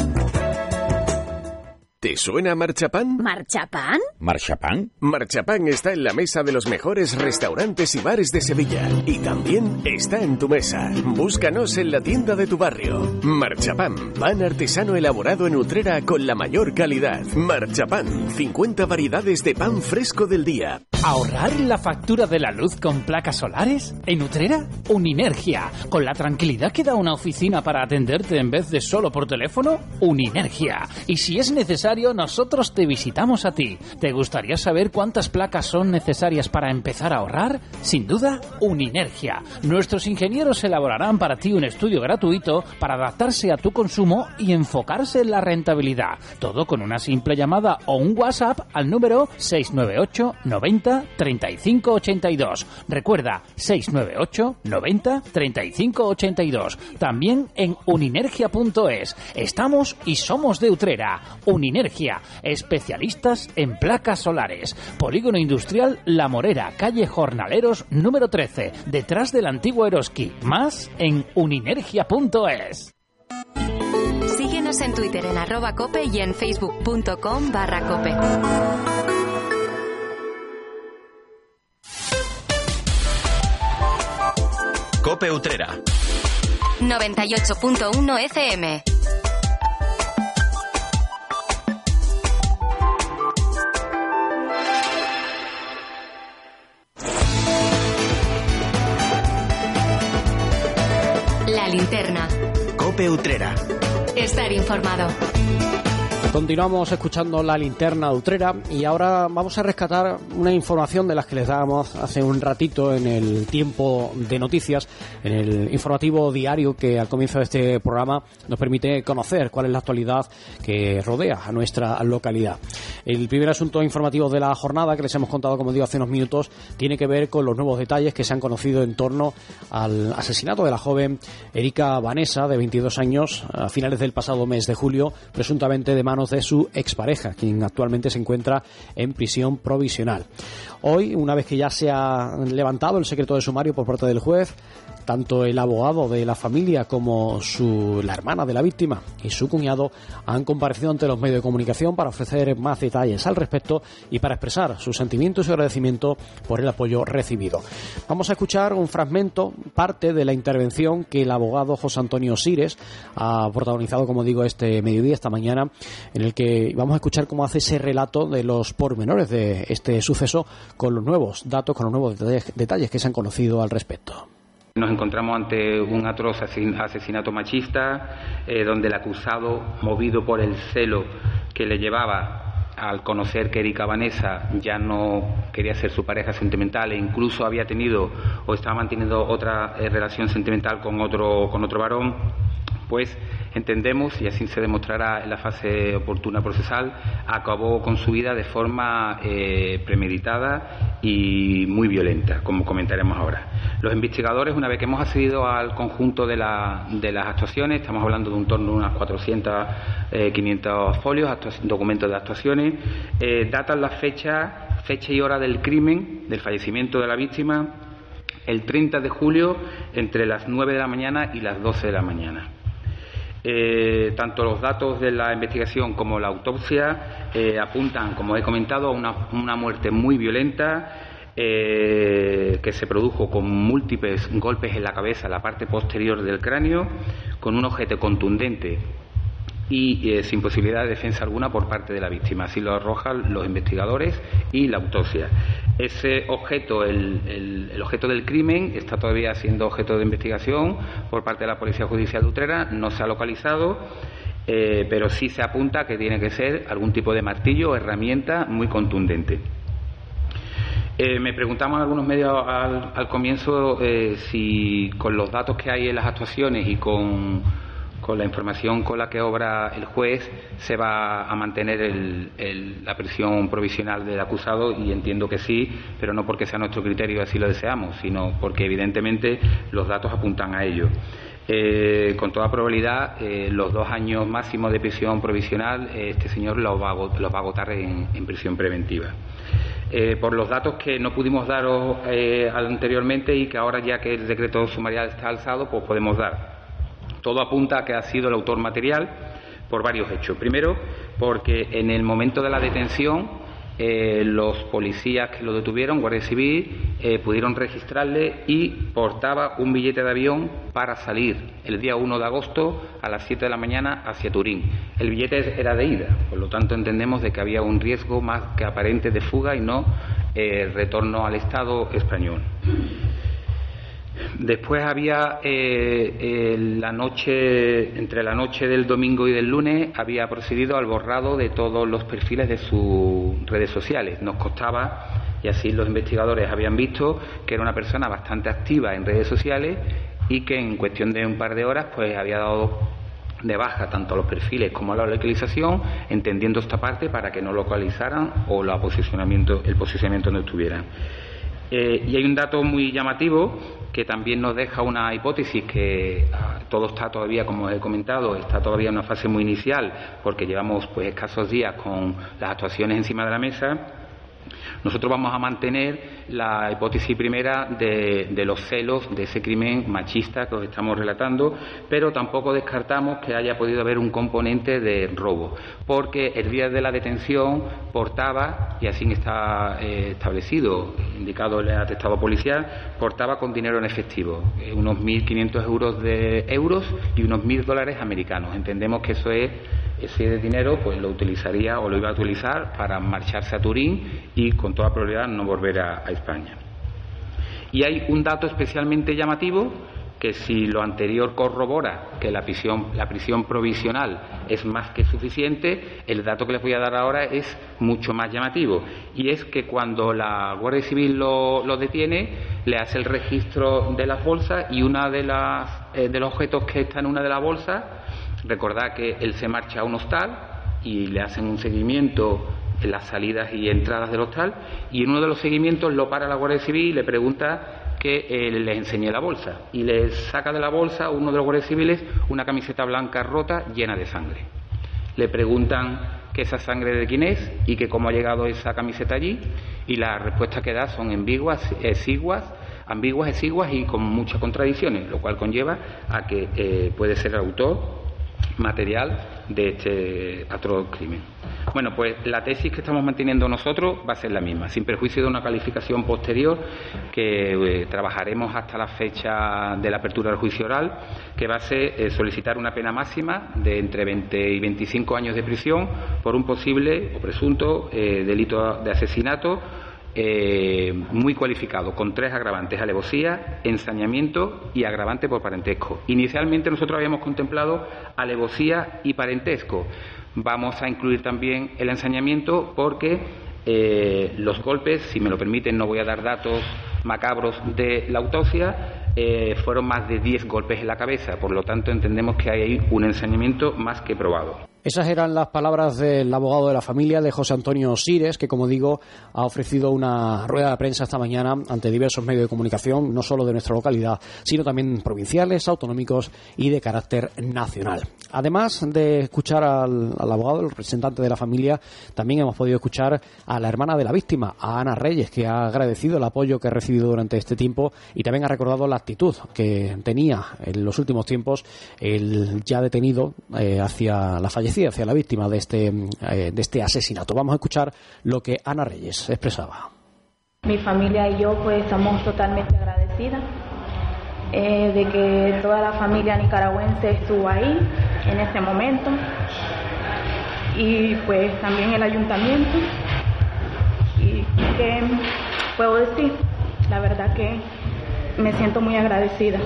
¿Te suena Marchapán? ¿Marchapán? ¿Marchapán? Marchapán está en la mesa de los mejores restaurantes y bares de Sevilla. Y también está en tu mesa. Búscanos en la tienda de tu barrio. Marchapán, pan artesano elaborado en Utrera con la mayor calidad. Marchapán, 50 variedades de pan fresco del día. ¿Ahorrar la factura de la luz con placas solares? ¿En Utrera? Uninergia. ¿Con la tranquilidad que da una oficina para atenderte en vez de solo por teléfono? Uninergia. Y si es necesario, nosotros te visitamos a ti. ¿Te gustaría saber cuántas placas son necesarias para empezar a ahorrar? Sin duda, Uninergia. Nuestros ingenieros elaborarán para ti un estudio gratuito para adaptarse a tu consumo y enfocarse en la rentabilidad. Todo con una simple llamada o un WhatsApp al número 698 90 35 82. Recuerda, 698 90 35 82. También en uninergia.es. Estamos y somos de Utrera. Uninergia especialistas en placas solares. Polígono Industrial La Morera, calle Jornaleros número 13, detrás del antiguo Eroski. Más en uninergia.es. Síguenos en Twitter en arroba cope y en facebook.com barra cope. Cope Utrera. 98.1 FM. Linterna. Cope Utrera. Estar informado. Continuamos escuchando la linterna de Utrera y ahora vamos a rescatar una información de las que les dábamos hace un ratito en el tiempo de noticias, en el informativo diario que al comienzo de este programa nos permite conocer cuál es la actualidad que rodea a nuestra localidad. El primer asunto informativo de la jornada que les hemos contado, como digo, hace unos minutos, tiene que ver con los nuevos detalles que se han conocido en torno al asesinato de la joven Erika Vanessa, de 22 años, a finales del pasado mes de julio, presuntamente de manos de su expareja, quien actualmente se encuentra en prisión provisional. Hoy, una vez que ya se ha levantado el secreto de sumario por parte del juez, tanto el abogado de la familia como su, la hermana de la víctima y su cuñado han comparecido ante los medios de comunicación para ofrecer más detalles al respecto y para expresar sus sentimientos y agradecimiento por el apoyo recibido. Vamos a escuchar un fragmento, parte de la intervención que el abogado José Antonio Sires ha protagonizado, como digo, este mediodía, esta mañana, en el que vamos a escuchar cómo hace ese relato de los pormenores de este suceso con los nuevos datos, con los nuevos detalles, detalles que se han conocido al respecto. Nos encontramos ante un atroz asesinato machista, eh, donde el acusado, movido por el celo que le llevaba al conocer que Erika Vanessa ya no quería ser su pareja sentimental e incluso había tenido o estaba manteniendo otra eh, relación sentimental con otro, con otro varón, pues entendemos, y así se demostrará en la fase oportuna procesal, acabó con su vida de forma eh, premeditada y muy violenta, como comentaremos ahora. Los investigadores, una vez que hemos accedido al conjunto de, de las actuaciones, estamos hablando de un torno de unas 400, 500 eh, folios, documentos de actuaciones, eh, datan la fecha, fecha y hora del crimen, del fallecimiento de la víctima, el 30 de julio entre las 9 de la mañana y las 12 de la mañana. Eh, tanto los datos de la investigación como la autopsia eh, apuntan, como he comentado, a una, muerte muy violenta eh, que se produjo con múltiples golpes en la cabeza, en la parte posterior del cráneo, con un objeto contundente y eh, sin posibilidad de defensa alguna por parte de la víctima. Así lo arrojan los investigadores y la autopsia. Ese objeto, el, objeto del crimen, está todavía siendo objeto de investigación por parte de la Policía Judicial de Utrera, no se ha localizado. Eh, pero sí se apunta que tiene que ser algún tipo de martillo o herramienta muy contundente. Eh, me preguntamos en algunos medios al, comienzo si con los datos que hay en las actuaciones y con con la información con la que obra el juez se va a mantener la prisión provisional del acusado y entiendo que sí, pero no porque sea nuestro criterio así lo deseamos, sino porque evidentemente los datos apuntan a ello. Eh, con toda probabilidad, eh, los dos años máximos de prisión provisional, eh, este señor los va a, va a agotar en, prisión preventiva. por los datos que no pudimos daros anteriormente y que ahora ya que el decreto sumarial está alzado, pues podemos dar. Todo apunta a que ha sido el autor material por varios hechos. Primero, porque en el momento de la detención eh, los policías que lo detuvieron, Guardia Civil, eh, pudieron registrarle y portaba un billete de avión para salir el día 1 de agosto a las 7 de la mañana hacia Turín. El billete era de ida, por lo tanto entendemos de que había un riesgo más que aparente de fuga y no eh, retorno al Estado español. Después había eh, la noche, entre la noche del domingo y del lunes, había procedido al borrado de todos los perfiles de sus redes sociales. Nos costaba, y así los investigadores habían visto, que era una persona bastante activa en redes sociales y que en cuestión de un par de horas pues había dado de baja tanto los perfiles como la localización, entendiendo esta parte para que no localizaran o el posicionamiento, el posicionamiento no estuvieran. Eh, y hay un dato muy llamativo que también nos deja una hipótesis que ah, todo está todavía, como he comentado, está todavía en una fase muy inicial porque llevamos pues escasos días con las actuaciones encima de la mesa nosotros vamos a mantener la hipótesis primera de, los celos de ese crimen machista que os estamos relatando, pero tampoco descartamos que haya podido haber un componente de robo, porque el día de la detención portaba, y así está eh, establecido, indicado el atestado policial, portaba con dinero en efectivo, eh, unos 1.500 euros euros y unos 1.000 dólares americanos. Entendemos que eso es ese dinero pues lo utilizaría o lo iba a utilizar para marcharse a Turín y con toda probabilidad no volver a, España. Y hay un dato especialmente llamativo que si lo anterior corrobora que la prisión, la prisión provisional es más que suficiente, el dato que les voy a dar ahora es mucho más llamativo. Y es que cuando la Guardia Civil lo, detiene, le hace el registro de las bolsas y una de, las, eh, de los objetos que está en una de las bolsas Recordad que él se marcha a un hostal y le hacen un seguimiento en las salidas y entradas del hostal y en uno de los seguimientos lo para la Guardia Civil y le pregunta que eh, les enseñe la bolsa y le saca de la bolsa uno de los guardias civiles una camiseta blanca rota llena de sangre. Le preguntan que esa sangre de quién es y que cómo ha llegado esa camiseta allí y las respuestas que da son ambiguas, exiguas, ambiguas, exiguas y con muchas contradicciones, lo cual conlleva a que eh, puede ser el autor material de este atroz crimen. Bueno, pues la tesis que estamos manteniendo nosotros va a ser la misma, sin perjuicio de una calificación posterior que eh, trabajaremos hasta la fecha de la apertura del juicio oral, que va a ser eh, solicitar una pena máxima de entre 20 y 25 años de prisión por un posible o presunto eh, delito de asesinato eh, muy cualificado, con tres agravantes, alevosía, ensañamiento y agravante por parentesco. Inicialmente nosotros habíamos contemplado alevosía y parentesco. Vamos a incluir también el ensañamiento porque eh, los golpes, si me lo permiten, no voy a dar datos macabros de la autopsia, eh, fueron más de 10 golpes en la cabeza. Por lo tanto, entendemos que hay ahí un ensañamiento más que probado. Esas eran las palabras del abogado de la familia, de José Antonio Sires, que, como digo, ha ofrecido una rueda de prensa esta mañana ante diversos medios de comunicación, no solo de nuestra localidad, sino también provinciales, autonómicos y de carácter nacional. Además de escuchar al, abogado, el representante de la familia, también hemos podido escuchar a la hermana de la víctima, a Ana Reyes, que ha agradecido el apoyo que ha recibido durante este tiempo y también ha recordado la actitud que tenía en los últimos tiempos el ya detenido eh, hacia la fallecida hacia la víctima de este, eh, de este asesinato. Vamos a escuchar lo que Ana Reyes expresaba. Mi familia y yo pues estamos totalmente agradecidas eh, de que toda la familia nicaragüense estuvo ahí en ese momento. Y pues también el ayuntamiento. Y qué puedo decir la verdad que me siento muy agradecida.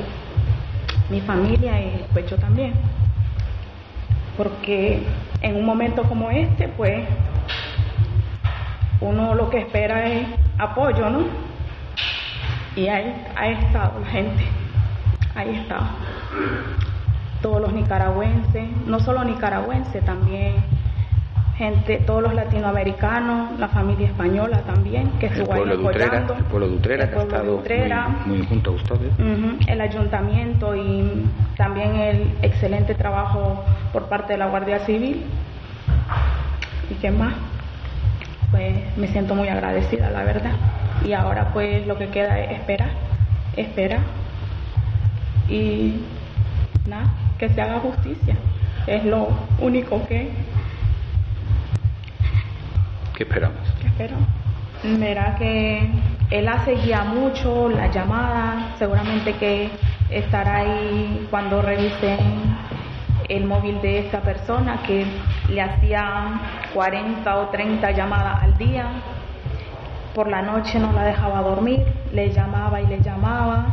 Mi familia y pues yo también porque en un momento como este, pues uno lo que espera es apoyo, ¿no? Y ahí ha estado la gente, ahí está. Todos los nicaragüenses, no solo nicaragüenses, también gente, todos los latinoamericanos, la familia española también, que estuvo ahí apoyando. el pueblo de Utrera, que ha estado muy, junto a ustedes. el ayuntamiento y también el excelente trabajo por parte de la Guardia Civil. ¿Y qué más? Pues me siento muy agradecida, la verdad. Y ahora pues lo que queda es esperar, esperar. Y nada, que se haga justicia. Es lo único que ¿Qué esperamos? ¿Qué que él hace guía mucho la llamada, seguramente que estará ahí cuando revisen el móvil de esta persona que le hacía 40 o 30 llamadas al día. Por la noche no la dejaba dormir, le llamaba y le llamaba.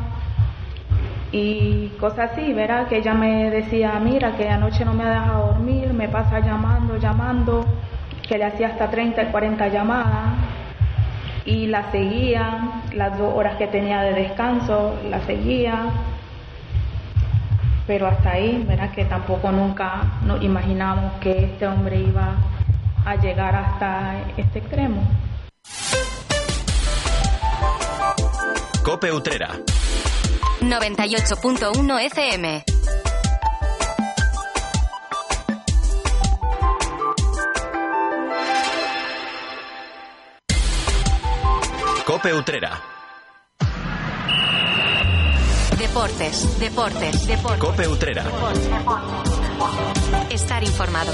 Y cosas así, verá que ella me decía, mira que anoche no me ha dejado dormir, me pasa llamando, llamando que le hacía hasta 30 y 40 llamadas y la seguía, las dos horas que tenía de descanso, la seguía, pero hasta ahí, verás que tampoco nunca nos imaginamos que este hombre iba a llegar hasta este extremo. Cope Utrera. 98.1 FM Cope Utrera. Deportes, deportes, deportes. Cope Utrera. Estar informado.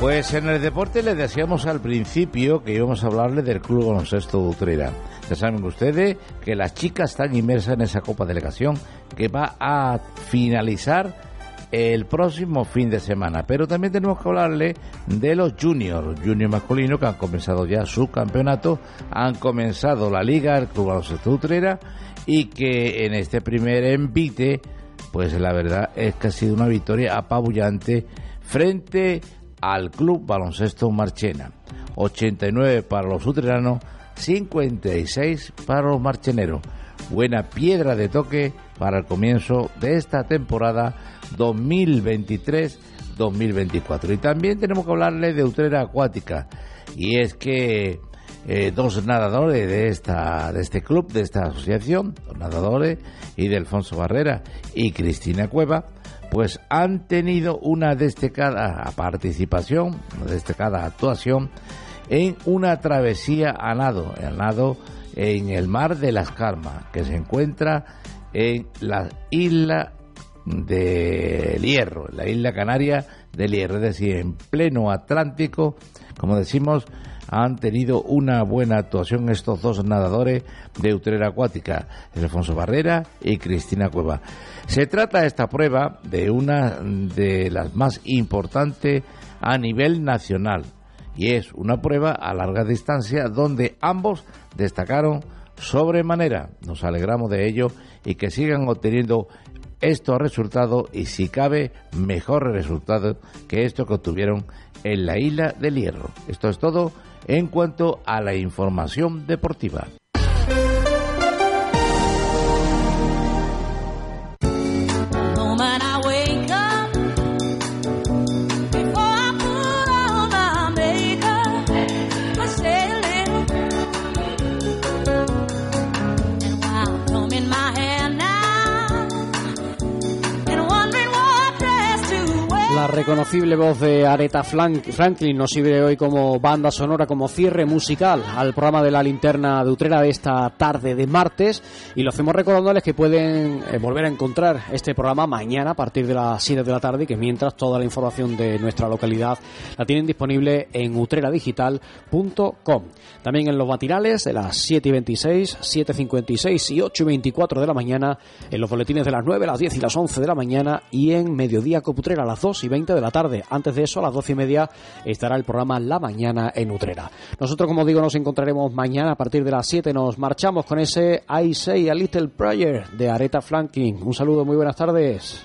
Pues en el deporte le decíamos al principio que íbamos a hablarle del Club Baloncesto de Utrera. Ya saben ustedes que las chicas están inmersas en esa Copa Delegación que va a finalizar el próximo fin de semana. Pero también tenemos que hablarle de los juniors, juniors masculinos que han comenzado ya su campeonato, han comenzado la liga, el Club Baloncesto Utrera, y que en este primer envite, pues la verdad es que ha sido una victoria apabullante frente al Club Baloncesto Marchena. 89 para los utreranos, 56 para los marcheneros. Buena piedra de toque para el comienzo de esta temporada 2023-2024. Y también tenemos que hablarle de Utrera Acuática. Y es que eh, dos nadadores de esta de este club, de esta asociación, dos nadadores, y de Alfonso Barrera y Cristina Cueva, pues han tenido una destacada participación, una destacada actuación en una travesía a nado, en el mar de las Carmas, que se encuentra en la isla del Hierro, la isla canaria del Hierro, es decir, en pleno Atlántico, como decimos, han tenido una buena actuación estos dos nadadores de Utrera Acuática, Alfonso Barrera y Cristina Cueva. Se trata esta prueba de una de las más importantes a nivel nacional y es una prueba a larga distancia donde ambos destacaron sobremanera. Nos alegramos de ello y que sigan obteniendo estos resultados y si cabe mejores resultados que esto que obtuvieron en la isla del Hierro. Esto es todo en cuanto a la información deportiva. Reconocible voz de Aretha Franklin nos sirve hoy como banda sonora, como cierre musical al programa de la linterna de Utrera de esta tarde de martes. Y lo hacemos recordándoles que pueden eh, volver a encontrar este programa mañana a partir de las 7 de la tarde y que mientras toda la información de nuestra localidad la tienen disponible en utreradigital.com. También en los matinales de las 7 y 26, 7.56 y 8 y 24 de la mañana, en los boletines de las 9, las 10 y las 11 de la mañana y en Mediodía Coputrera a las 2 y 20 de la tarde. Antes de eso, a las 12 y media, estará el programa La Mañana en Utrera. Nosotros, como digo, nos encontraremos mañana a partir de las 7. Nos marchamos con ese I Say a Little Prayer de Aretha Franklin. Un saludo, muy buenas tardes.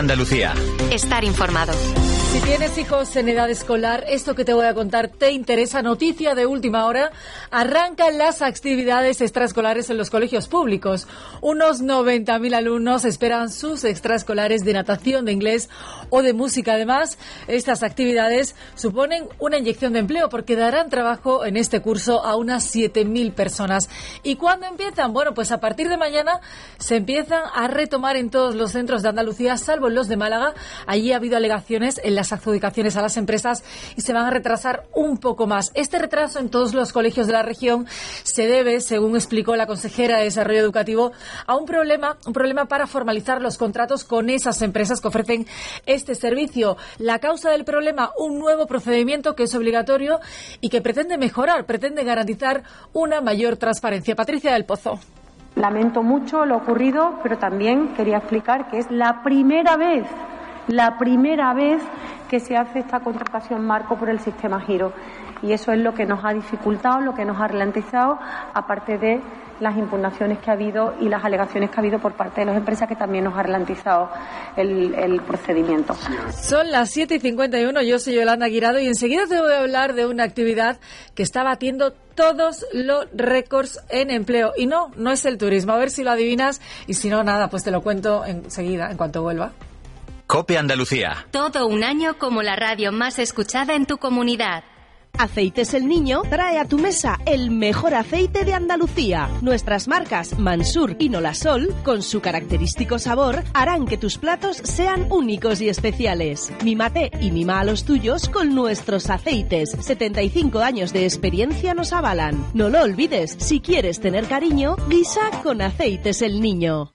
Andalucía. Estar informado. Si tienes hijos en edad escolar, esto que te voy a contar te interesa. Noticia de última hora. Arrancan las actividades extraescolares en los colegios públicos. Unos 90.000 alumnos esperan sus extraescolares de natación, de inglés o de música. Además, estas actividades suponen una inyección de empleo porque darán trabajo en este curso a unas 7.000 personas. ¿Y cuándo empiezan? Bueno, pues a partir de mañana se empiezan a retomar en todos los centros de Andalucía, salvo en los de Málaga. Allí ha habido alegaciones en las adjudicaciones a las empresas y se van a retrasar un poco más. Este retraso en todos los colegios de la región se debe, según explicó la consejera de Desarrollo Educativo, a un problema, un problema para formalizar los contratos con esas empresas que ofrecen este servicio. La causa del problema, un nuevo procedimiento que es obligatorio y que pretende mejorar, pretende garantizar una mayor transparencia. Patricia del Pozo. Lamento mucho lo ocurrido, pero también quería explicar que es la primera vez la primera vez que se hace esta contratación marco por el sistema giro. Y eso es lo que nos ha dificultado, lo que nos ha ralentizado, aparte de las impugnaciones que ha habido y las alegaciones que ha habido por parte de las empresas que también nos ha ralentizado el, procedimiento. Son las 7 y 51, yo soy Yolanda Guirado y enseguida te voy a hablar de una actividad que está batiendo todos los récords en empleo. Y no, no es el turismo. A ver si lo adivinas y si no, nada, pues te lo cuento enseguida, en cuanto vuelva. Cope Andalucía. Todo un año como la radio más escuchada en tu comunidad. Aceites El Niño trae a tu mesa el mejor aceite de Andalucía. Nuestras marcas Mansur y Nolasol, con su característico sabor, harán que tus platos sean únicos y especiales. Mímate y mima a los tuyos con nuestros aceites. 75 años de experiencia nos avalan. No lo olvides, si quieres tener cariño, guisa con Aceites El Niño.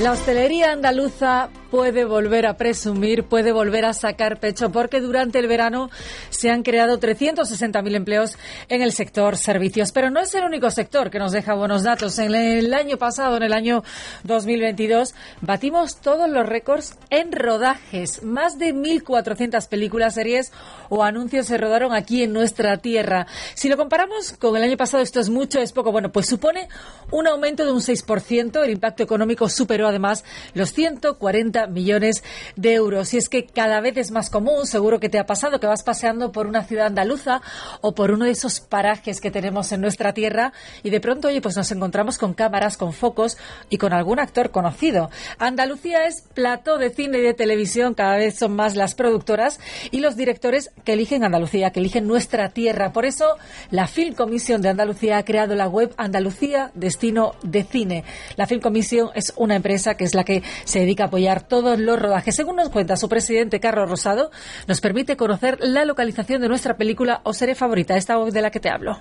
La hostelería andaluza puede volver a presumir, puede volver a sacar pecho, porque durante el verano se han creado 360.000 empleos en el sector servicios. Pero no es el único sector que nos deja buenos datos. En el año pasado, en el año 2022, batimos todos los récords en rodajes. Más de 1.400 películas, series o anuncios se rodaron aquí en nuestra tierra. Si lo comparamos con el año pasado, esto es mucho, es poco. Bueno, pues supone un aumento de un 6%. El impacto económico superó además los 140 millones de euros. Y es que cada vez es más común, seguro que te ha pasado, que vas paseando por una ciudad andaluza o por uno de esos parajes que tenemos en nuestra tierra y de pronto, oye, pues nos encontramos con cámaras, con focos y con algún actor conocido. Andalucía es plató de cine y de televisión, cada vez son más las productoras y los directores que eligen Andalucía, que eligen nuestra tierra. Por eso, la Film Commission de Andalucía ha creado la web Andalucía Destino de Cine. La Film Commission es una empresa que es la que se dedica a apoyar todos los rodajes. Según nos cuenta su presidente, Carlos Rosado, nos permite conocer la localización de nuestra película o serie favorita, esta de la que te hablo.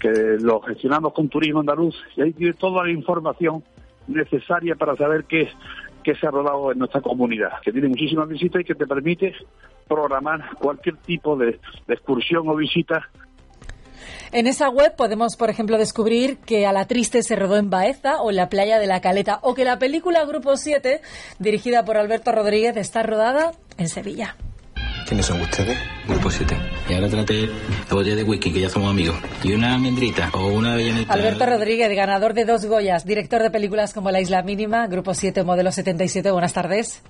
Que lo gestionamos con Turismo Andaluz y ahí tiene toda la información necesaria para saber qué, qué se ha rodado en nuestra comunidad, que tiene muchísimas visitas y que te permite programar cualquier tipo de, de excursión o visita en esa web podemos, por ejemplo, descubrir que A la Triste se rodó en Baeza o en la playa de la Caleta, o que la película Grupo 7, dirigida por Alberto Rodríguez, está rodada en Sevilla. ¿Quiénes son ustedes? Grupo 7. Y ahora trate la botella de whisky, que ya somos amigos. Y una almendrita o una avellanita. Alberto Rodríguez, ganador de dos Goyas, director de películas como La Isla Mínima, Grupo 7, modelo 77. Buenas tardes.